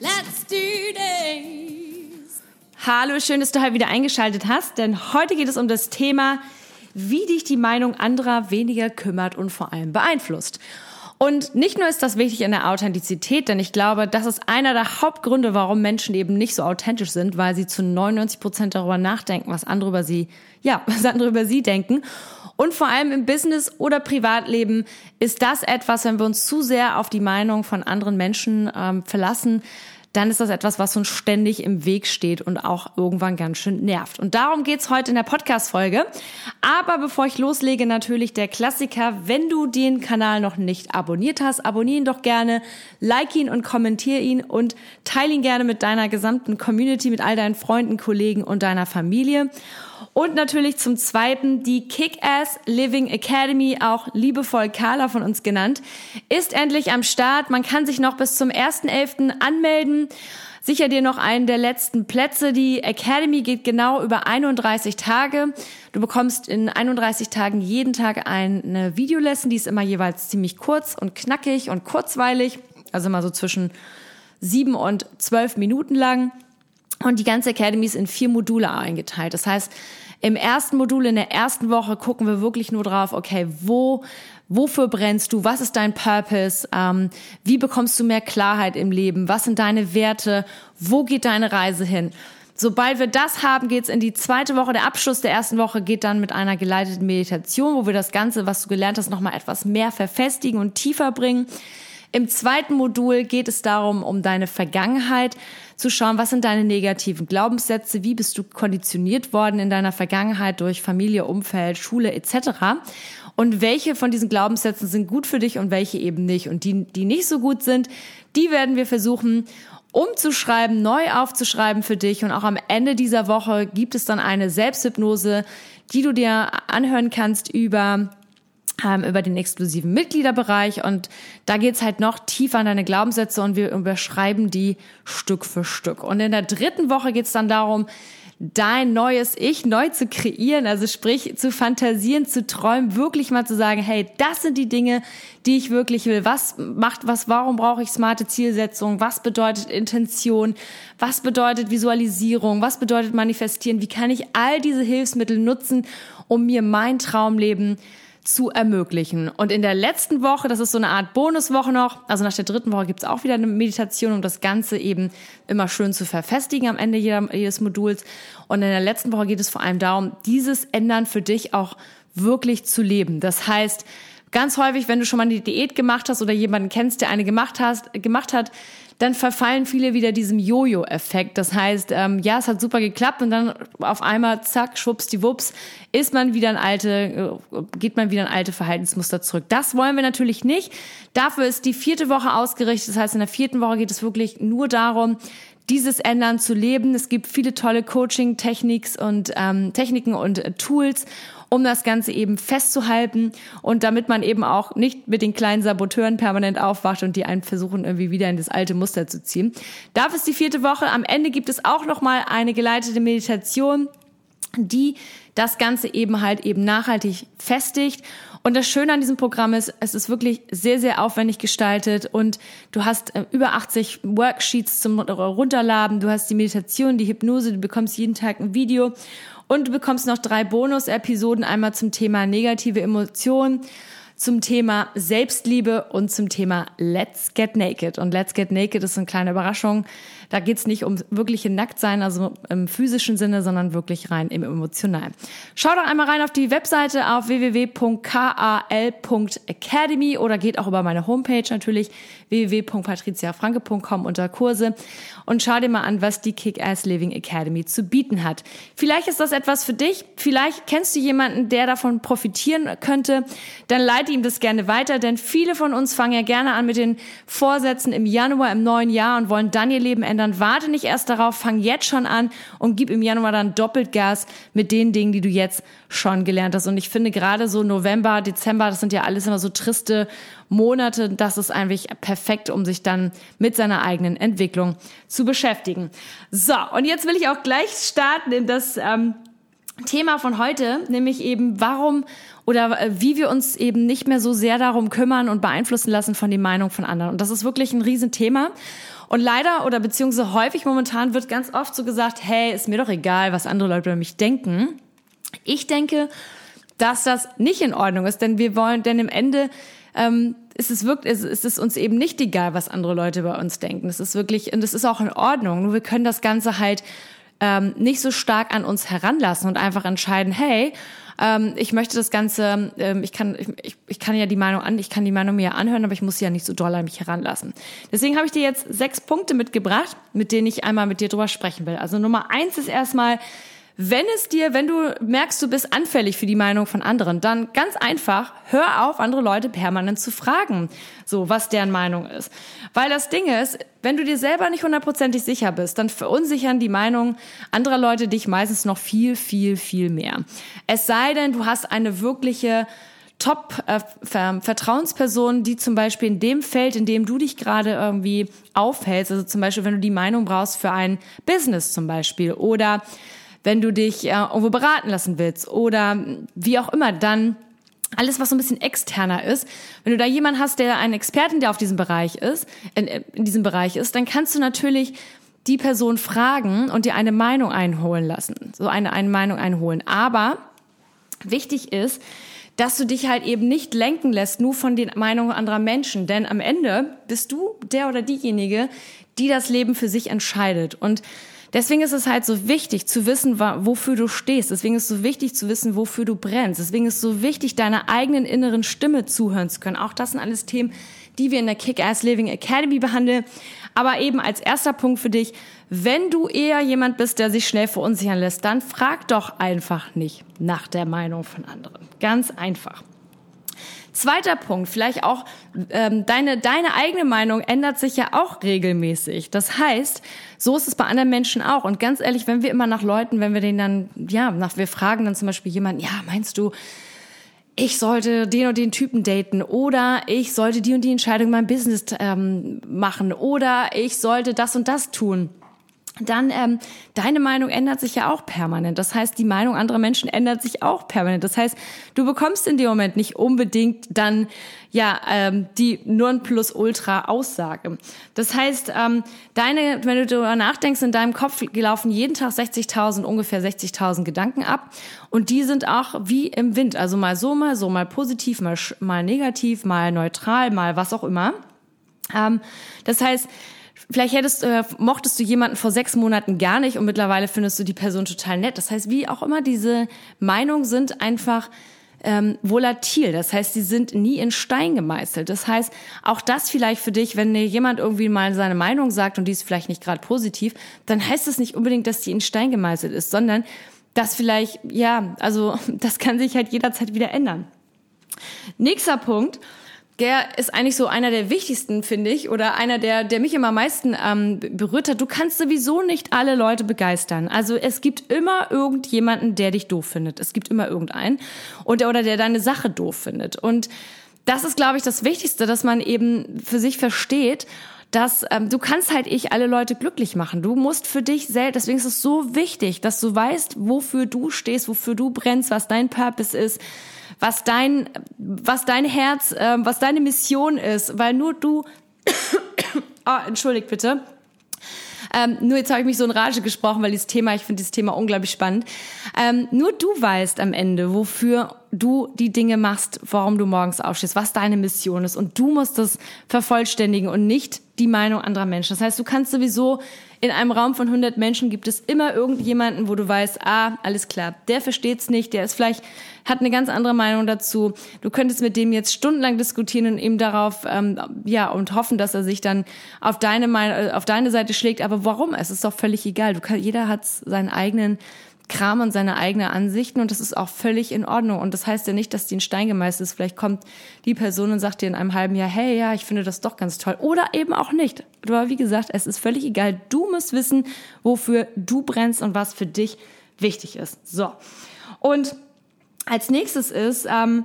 let's do this! Hallo, schön, dass du heute wieder eingeschaltet hast, denn heute geht es um das Thema, wie dich die Meinung anderer weniger kümmert und vor allem beeinflusst. Und nicht nur ist das wichtig in der Authentizität, denn ich glaube, das ist einer der Hauptgründe, warum Menschen eben nicht so authentisch sind, weil sie zu 99 Prozent darüber nachdenken, was andere über sie, ja, was andere über sie denken. Und vor allem im Business oder Privatleben ist das etwas, wenn wir uns zu sehr auf die Meinung von anderen Menschen ähm, verlassen, dann ist das etwas, was uns ständig im Weg steht und auch irgendwann ganz schön nervt. Und darum geht's heute in der Podcast-Folge. Aber bevor ich loslege, natürlich der Klassiker. Wenn du den Kanal noch nicht abonniert hast, abonniere ihn doch gerne, like ihn und kommentiere ihn und teile ihn gerne mit deiner gesamten Community, mit all deinen Freunden, Kollegen und deiner Familie. Und natürlich zum Zweiten die Kick-Ass Living Academy, auch liebevoll Carla von uns genannt, ist endlich am Start. Man kann sich noch bis zum 1.11. anmelden. Sicher dir noch einen der letzten Plätze. Die Academy geht genau über 31 Tage. Du bekommst in 31 Tagen jeden Tag eine Videolesson, die ist immer jeweils ziemlich kurz und knackig und kurzweilig. Also immer so zwischen sieben und zwölf Minuten lang. Und die ganze Academy ist in vier Module eingeteilt. Das heißt, im ersten Modul, in der ersten Woche gucken wir wirklich nur drauf, okay, wo, wofür brennst du? Was ist dein Purpose? Ähm, wie bekommst du mehr Klarheit im Leben? Was sind deine Werte? Wo geht deine Reise hin? Sobald wir das haben, geht's in die zweite Woche. Der Abschluss der ersten Woche geht dann mit einer geleiteten Meditation, wo wir das Ganze, was du gelernt hast, nochmal etwas mehr verfestigen und tiefer bringen. Im zweiten Modul geht es darum, um deine Vergangenheit zu schauen, was sind deine negativen Glaubenssätze, wie bist du konditioniert worden in deiner Vergangenheit durch Familie, Umfeld, Schule etc. Und welche von diesen Glaubenssätzen sind gut für dich und welche eben nicht. Und die, die nicht so gut sind, die werden wir versuchen umzuschreiben, neu aufzuschreiben für dich. Und auch am Ende dieser Woche gibt es dann eine Selbsthypnose, die du dir anhören kannst über über den exklusiven Mitgliederbereich und da geht's halt noch tiefer an deine Glaubenssätze und wir überschreiben die Stück für Stück. Und in der dritten Woche geht's dann darum, dein neues Ich neu zu kreieren, also sprich zu fantasieren, zu träumen, wirklich mal zu sagen, hey, das sind die Dinge, die ich wirklich will. Was macht was? Warum brauche ich smarte Zielsetzung? Was bedeutet Intention? Was bedeutet Visualisierung? Was bedeutet Manifestieren? Wie kann ich all diese Hilfsmittel nutzen, um mir mein Traumleben zu ermöglichen. Und in der letzten Woche, das ist so eine Art Bonuswoche noch, also nach der dritten Woche gibt's auch wieder eine Meditation, um das Ganze eben immer schön zu verfestigen am Ende jeder, jedes Moduls. Und in der letzten Woche geht es vor allem darum, dieses Ändern für dich auch wirklich zu leben. Das heißt, ganz häufig, wenn du schon mal eine Diät gemacht hast oder jemanden kennst, der eine gemacht, hast, gemacht hat, dann verfallen viele wieder diesem Jojo-Effekt. Das heißt, ähm, ja, es hat super geklappt und dann auf einmal, zack, schwuppsdiwupps, ist man wieder ein alte, äh, geht man wieder ein alte Verhaltensmuster zurück. Das wollen wir natürlich nicht. Dafür ist die vierte Woche ausgerichtet. Das heißt, in der vierten Woche geht es wirklich nur darum, dieses Ändern zu leben. Es gibt viele tolle Coaching-Techniks und ähm, Techniken und äh, Tools um das Ganze eben festzuhalten und damit man eben auch nicht mit den kleinen Saboteuren permanent aufwacht und die einen versuchen irgendwie wieder in das alte Muster zu ziehen. Dafür ist die vierte Woche. Am Ende gibt es auch noch mal eine geleitete Meditation, die das Ganze eben halt eben nachhaltig festigt. Und das Schöne an diesem Programm ist, es ist wirklich sehr, sehr aufwendig gestaltet und du hast äh, über 80 Worksheets zum Runterladen, du hast die Meditation, die Hypnose, du bekommst jeden Tag ein Video und du bekommst noch drei Bonus-Episoden, einmal zum Thema negative Emotionen, zum Thema Selbstliebe und zum Thema Let's Get Naked. Und Let's Get Naked ist eine kleine Überraschung. Da geht's nicht um wirkliche Nacktsein, also im physischen Sinne, sondern wirklich rein im emotionalen. Schau doch einmal rein auf die Webseite auf www.kal.academy oder geht auch über meine Homepage natürlich www.patriziafranke.com unter Kurse und schau dir mal an, was die Kick-Ass Living Academy zu bieten hat. Vielleicht ist das etwas für dich, vielleicht kennst du jemanden, der davon profitieren könnte, dann leite leite ihm das gerne weiter, denn viele von uns fangen ja gerne an mit den Vorsätzen im Januar, im neuen Jahr und wollen dann ihr Leben ändern. Warte nicht erst darauf, fang jetzt schon an und gib im Januar dann doppelt Gas mit den Dingen, die du jetzt schon gelernt hast. Und ich finde gerade so November, Dezember, das sind ja alles immer so triste Monate. Das ist eigentlich perfekt, um sich dann mit seiner eigenen Entwicklung zu beschäftigen. So, und jetzt will ich auch gleich starten in das ähm, Thema von heute, nämlich eben warum oder äh, wie wir uns eben nicht mehr so sehr darum kümmern und beeinflussen lassen von den Meinungen von anderen. Und das ist wirklich ein Riesenthema. Und leider oder beziehungsweise häufig momentan wird ganz oft so gesagt, hey, ist mir doch egal, was andere Leute über mich denken. Ich denke, dass das nicht in Ordnung ist, denn wir wollen, denn im Ende ähm, ist es wirklich, ist, ist es uns eben nicht egal, was andere Leute über uns denken. Es ist wirklich, und es ist auch in Ordnung. Nur wir können das Ganze halt ähm, nicht so stark an uns heranlassen und einfach entscheiden, hey, ähm, ich möchte das Ganze, ähm, ich kann, ich, ich kann ja die Meinung an, ich kann die Meinung mir anhören, aber ich muss sie ja nicht so doll an mich heranlassen. Deswegen habe ich dir jetzt sechs Punkte mitgebracht, mit denen ich einmal mit dir drüber sprechen will. Also Nummer eins ist erstmal, wenn es dir, wenn du merkst, du bist anfällig für die Meinung von anderen, dann ganz einfach, hör auf, andere Leute permanent zu fragen, so was deren Meinung ist. Weil das Ding ist, wenn du dir selber nicht hundertprozentig sicher bist, dann verunsichern die Meinungen anderer Leute dich meistens noch viel, viel, viel mehr. Es sei denn, du hast eine wirkliche Top-Vertrauensperson, äh, die zum Beispiel in dem Feld, in dem du dich gerade irgendwie aufhältst, also zum Beispiel, wenn du die Meinung brauchst für ein Business zum Beispiel oder wenn du dich äh, irgendwo beraten lassen willst oder wie auch immer, dann alles, was so ein bisschen externer ist, wenn du da jemanden hast, der ein Experten, der auf diesem Bereich ist, in, in diesem Bereich ist, dann kannst du natürlich die Person fragen und dir eine Meinung einholen lassen, so eine, eine Meinung einholen. Aber wichtig ist, dass du dich halt eben nicht lenken lässt, nur von den Meinungen anderer Menschen. Denn am Ende bist du der oder diejenige, die das Leben für sich entscheidet. Und Deswegen ist es halt so wichtig zu wissen, wofür du stehst. Deswegen ist es so wichtig zu wissen, wofür du brennst. Deswegen ist es so wichtig, deiner eigenen inneren Stimme zuhören zu können. Auch das sind alles Themen, die wir in der Kick-Ass Living Academy behandeln. Aber eben als erster Punkt für dich, wenn du eher jemand bist, der sich schnell verunsichern lässt, dann frag doch einfach nicht nach der Meinung von anderen. Ganz einfach. Zweiter Punkt, vielleicht auch ähm, deine, deine eigene Meinung ändert sich ja auch regelmäßig. Das heißt, so ist es bei anderen Menschen auch. Und ganz ehrlich, wenn wir immer nach Leuten, wenn wir denen dann, ja, nach, wir fragen dann zum Beispiel jemanden, ja, meinst du, ich sollte den und den Typen daten oder ich sollte die und die Entscheidung in meinem Business ähm, machen oder ich sollte das und das tun dann ähm, deine Meinung ändert sich ja auch permanent. Das heißt, die Meinung anderer Menschen ändert sich auch permanent. Das heißt, du bekommst in dem Moment nicht unbedingt dann ja ähm, die Nonplusultra-Aussage. Das heißt, ähm, deine, wenn du darüber nachdenkst, in deinem Kopf laufen jeden Tag 60.000 ungefähr 60.000 Gedanken ab und die sind auch wie im Wind, also mal so, mal so, mal positiv, mal mal negativ, mal neutral, mal was auch immer. Ähm, das heißt Vielleicht hättest, äh, mochtest du jemanden vor sechs Monaten gar nicht und mittlerweile findest du die Person total nett. Das heißt, wie auch immer, diese Meinungen sind einfach ähm, volatil. Das heißt, sie sind nie in Stein gemeißelt. Das heißt, auch das vielleicht für dich, wenn dir jemand irgendwie mal seine Meinung sagt und die ist vielleicht nicht gerade positiv, dann heißt das nicht unbedingt, dass die in Stein gemeißelt ist, sondern dass vielleicht, ja, also das kann sich halt jederzeit wieder ändern. Nächster Punkt der ist eigentlich so einer der wichtigsten, finde ich, oder einer der, der mich immer am meisten ähm, berührt hat. Du kannst sowieso nicht alle Leute begeistern. Also es gibt immer irgendjemanden, der dich doof findet. Es gibt immer irgendeinen und oder der deine Sache doof findet. Und das ist, glaube ich, das Wichtigste, dass man eben für sich versteht, dass ähm, du kannst halt ich alle Leute glücklich machen. Du musst für dich selbst, deswegen ist es so wichtig, dass du weißt, wofür du stehst, wofür du brennst, was dein Purpose ist was dein, was dein Herz, äh, was deine Mission ist, weil nur du, oh, entschuldigt bitte, ähm, nur jetzt habe ich mich so in Rage gesprochen, weil dieses Thema, ich finde dieses Thema unglaublich spannend. Ähm, nur du weißt am Ende, wofür du die Dinge machst, warum du morgens aufstehst, was deine Mission ist. Und du musst das vervollständigen und nicht die Meinung anderer Menschen. Das heißt, du kannst sowieso in einem Raum von 100 Menschen gibt es immer irgendjemanden, wo du weißt, ah, alles klar, der versteht's nicht, der ist vielleicht, hat eine ganz andere Meinung dazu. Du könntest mit dem jetzt stundenlang diskutieren und ihm darauf, ähm, ja, und hoffen, dass er sich dann auf deine, auf deine Seite schlägt. Aber warum? Es ist doch völlig egal. Du kann, jeder hat seinen eigenen Kram und seine eigenen Ansichten und das ist auch völlig in Ordnung. Und das heißt ja nicht, dass die in Stein gemeißelt ist. Vielleicht kommt die Person und sagt dir in einem halben Jahr, hey, ja, ich finde das doch ganz toll. Oder eben auch nicht. Aber wie gesagt, es ist völlig egal. Du musst wissen, wofür du brennst und was für dich wichtig ist. So. Und als nächstes ist, ähm,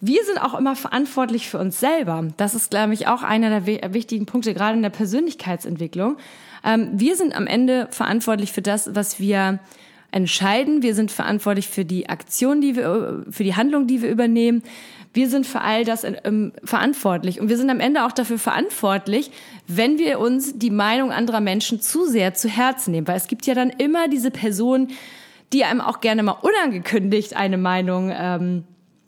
wir sind auch immer verantwortlich für uns selber. Das ist, glaube ich, auch einer der wichtigen Punkte, gerade in der Persönlichkeitsentwicklung. Ähm, wir sind am Ende verantwortlich für das, was wir entscheiden. Wir sind verantwortlich für die Aktion, die wir, für die Handlung, die wir übernehmen. Wir sind für all das ähm, verantwortlich. Und wir sind am Ende auch dafür verantwortlich, wenn wir uns die Meinung anderer Menschen zu sehr zu Herzen nehmen. Weil es gibt ja dann immer diese Personen, die einem auch gerne mal unangekündigt eine Meinung ähm,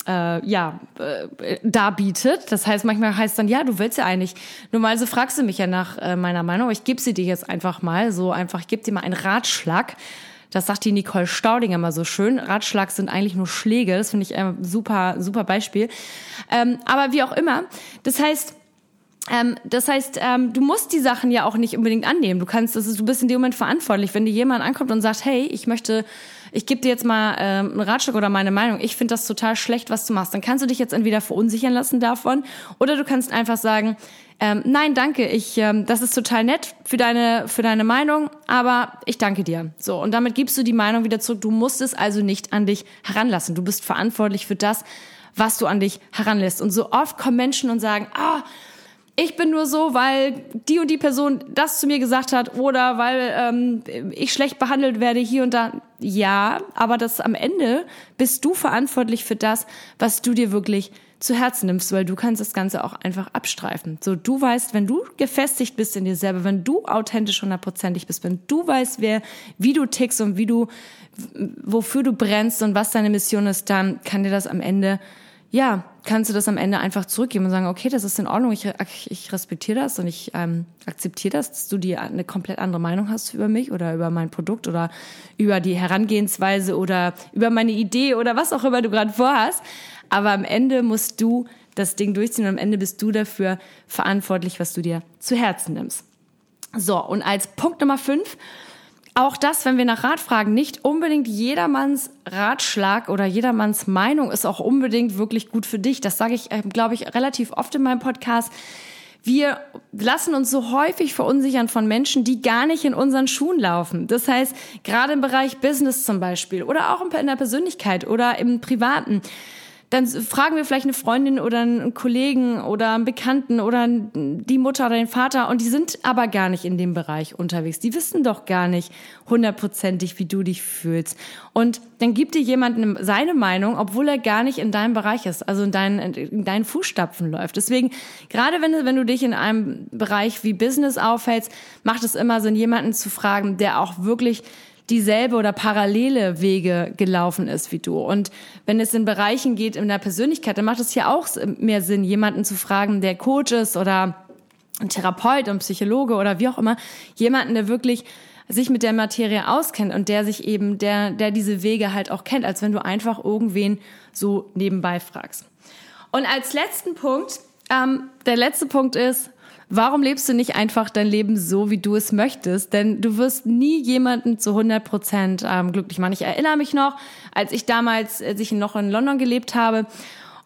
äh, ja, äh, darbietet. Das heißt, manchmal heißt dann, ja, du willst ja eigentlich. Normalerweise fragst du mich ja nach äh, meiner Meinung. Ich gebe sie dir jetzt einfach mal. So einfach, ich gebe dir mal einen Ratschlag. Das sagt die Nicole Staudinger mal so schön. Ratschlag sind eigentlich nur Schläge. Das finde ich ein super, super Beispiel. Ähm, aber wie auch immer. Das heißt, ähm, das heißt, ähm, du musst die Sachen ja auch nicht unbedingt annehmen. Du kannst, das ist, du bist in dem Moment verantwortlich. Wenn dir jemand ankommt und sagt, hey, ich möchte ich gebe dir jetzt mal ähm, einen Ratschlag oder meine Meinung, ich finde das total schlecht, was du machst, dann kannst du dich jetzt entweder verunsichern lassen davon oder du kannst einfach sagen, ähm, nein, danke, ich, ähm, das ist total nett für deine, für deine Meinung, aber ich danke dir. So, und damit gibst du die Meinung wieder zurück. Du musst es also nicht an dich heranlassen. Du bist verantwortlich für das, was du an dich heranlässt. Und so oft kommen Menschen und sagen, ah, ich bin nur so, weil die und die Person das zu mir gesagt hat oder weil ähm, ich schlecht behandelt werde hier und da. Ja, aber das am Ende bist du verantwortlich für das, was du dir wirklich zu Herzen nimmst, weil du kannst das Ganze auch einfach abstreifen. So, du weißt, wenn du gefestigt bist in dir selber, wenn du authentisch hundertprozentig bist, wenn du weißt, wer, wie du tickst und wie du, wofür du brennst und was deine Mission ist, dann kann dir das am Ende ja, kannst du das am Ende einfach zurückgeben und sagen, okay, das ist in Ordnung, ich, ich respektiere das und ich ähm, akzeptiere das, dass du die eine komplett andere Meinung hast über mich oder über mein Produkt oder über die Herangehensweise oder über meine Idee oder was auch immer du gerade vorhast. Aber am Ende musst du das Ding durchziehen und am Ende bist du dafür verantwortlich, was du dir zu Herzen nimmst. So, und als Punkt Nummer fünf auch das, wenn wir nach Rat fragen, nicht unbedingt jedermanns Ratschlag oder jedermanns Meinung ist auch unbedingt wirklich gut für dich. Das sage ich, äh, glaube ich, relativ oft in meinem Podcast. Wir lassen uns so häufig verunsichern von Menschen, die gar nicht in unseren Schuhen laufen. Das heißt, gerade im Bereich Business zum Beispiel oder auch in der Persönlichkeit oder im Privaten dann fragen wir vielleicht eine Freundin oder einen Kollegen oder einen Bekannten oder die Mutter oder den Vater und die sind aber gar nicht in dem Bereich unterwegs. Die wissen doch gar nicht hundertprozentig, wie du dich fühlst. Und dann gibt dir jemand seine Meinung, obwohl er gar nicht in deinem Bereich ist, also in deinen, in deinen Fußstapfen läuft. Deswegen, gerade wenn, wenn du dich in einem Bereich wie Business aufhältst, macht es immer Sinn, jemanden zu fragen, der auch wirklich dieselbe oder parallele Wege gelaufen ist wie du. Und wenn es in Bereichen geht in der Persönlichkeit, dann macht es ja auch mehr Sinn, jemanden zu fragen, der Coach ist oder ein Therapeut und Psychologe oder wie auch immer, jemanden, der wirklich sich mit der Materie auskennt und der sich eben, der, der diese Wege halt auch kennt, als wenn du einfach irgendwen so nebenbei fragst. Und als letzten Punkt, ähm, der letzte Punkt ist, Warum lebst du nicht einfach dein Leben so, wie du es möchtest? Denn du wirst nie jemanden zu 100 Prozent ähm, glücklich machen. Ich erinnere mich noch, als ich damals, als ich noch in London gelebt habe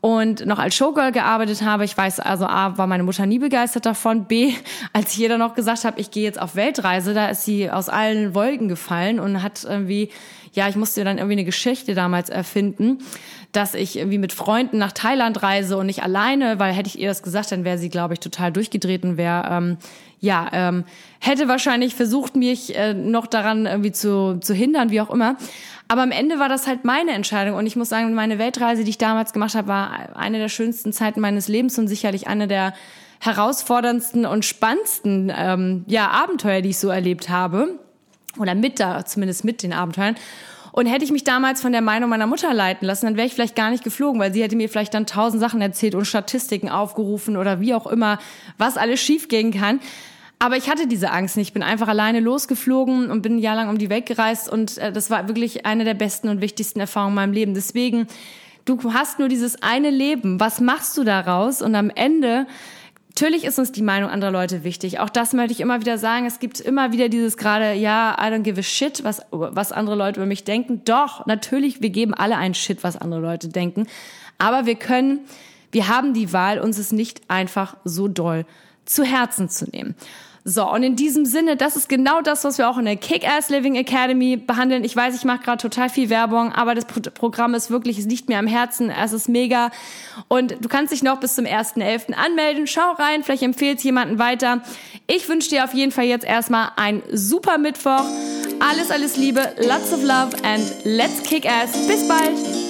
und noch als Showgirl gearbeitet habe. Ich weiß also, A, war meine Mutter nie begeistert davon. B, als jeder noch gesagt hat, ich gehe jetzt auf Weltreise, da ist sie aus allen Wolken gefallen und hat irgendwie, ja, ich musste dann irgendwie eine Geschichte damals erfinden dass ich irgendwie mit Freunden nach Thailand reise und nicht alleine, weil hätte ich ihr das gesagt, dann wäre sie, glaube ich, total durchgedreht und wäre, ähm, ja, ähm, hätte wahrscheinlich versucht, mich äh, noch daran irgendwie zu, zu hindern, wie auch immer. Aber am Ende war das halt meine Entscheidung und ich muss sagen, meine Weltreise, die ich damals gemacht habe, war eine der schönsten Zeiten meines Lebens und sicherlich eine der herausforderndsten und spannendsten ähm, ja, Abenteuer, die ich so erlebt habe. Oder mit da, zumindest mit den Abenteuern. Und hätte ich mich damals von der Meinung meiner Mutter leiten lassen, dann wäre ich vielleicht gar nicht geflogen, weil sie hätte mir vielleicht dann tausend Sachen erzählt und Statistiken aufgerufen oder wie auch immer, was alles schiefgehen kann. Aber ich hatte diese Angst nicht. Ich bin einfach alleine losgeflogen und bin ein Jahr lang um die Welt gereist und äh, das war wirklich eine der besten und wichtigsten Erfahrungen in meinem Leben. Deswegen, du hast nur dieses eine Leben. Was machst du daraus? Und am Ende Natürlich ist uns die Meinung anderer Leute wichtig. Auch das möchte ich immer wieder sagen. Es gibt immer wieder dieses gerade, ja, I don't give a shit, was, was andere Leute über mich denken. Doch, natürlich, wir geben alle einen Shit, was andere Leute denken. Aber wir können, wir haben die Wahl, uns es nicht einfach so doll zu Herzen zu nehmen. So, und in diesem Sinne, das ist genau das, was wir auch in der Kick-Ass Living Academy behandeln. Ich weiß, ich mache gerade total viel Werbung, aber das Programm ist wirklich, es liegt mir am Herzen, es ist mega. Und du kannst dich noch bis zum 1.11. anmelden. Schau rein, vielleicht empfehlst jemanden weiter. Ich wünsche dir auf jeden Fall jetzt erstmal einen super Mittwoch. Alles, alles Liebe, lots of love and let's kick ass. Bis bald!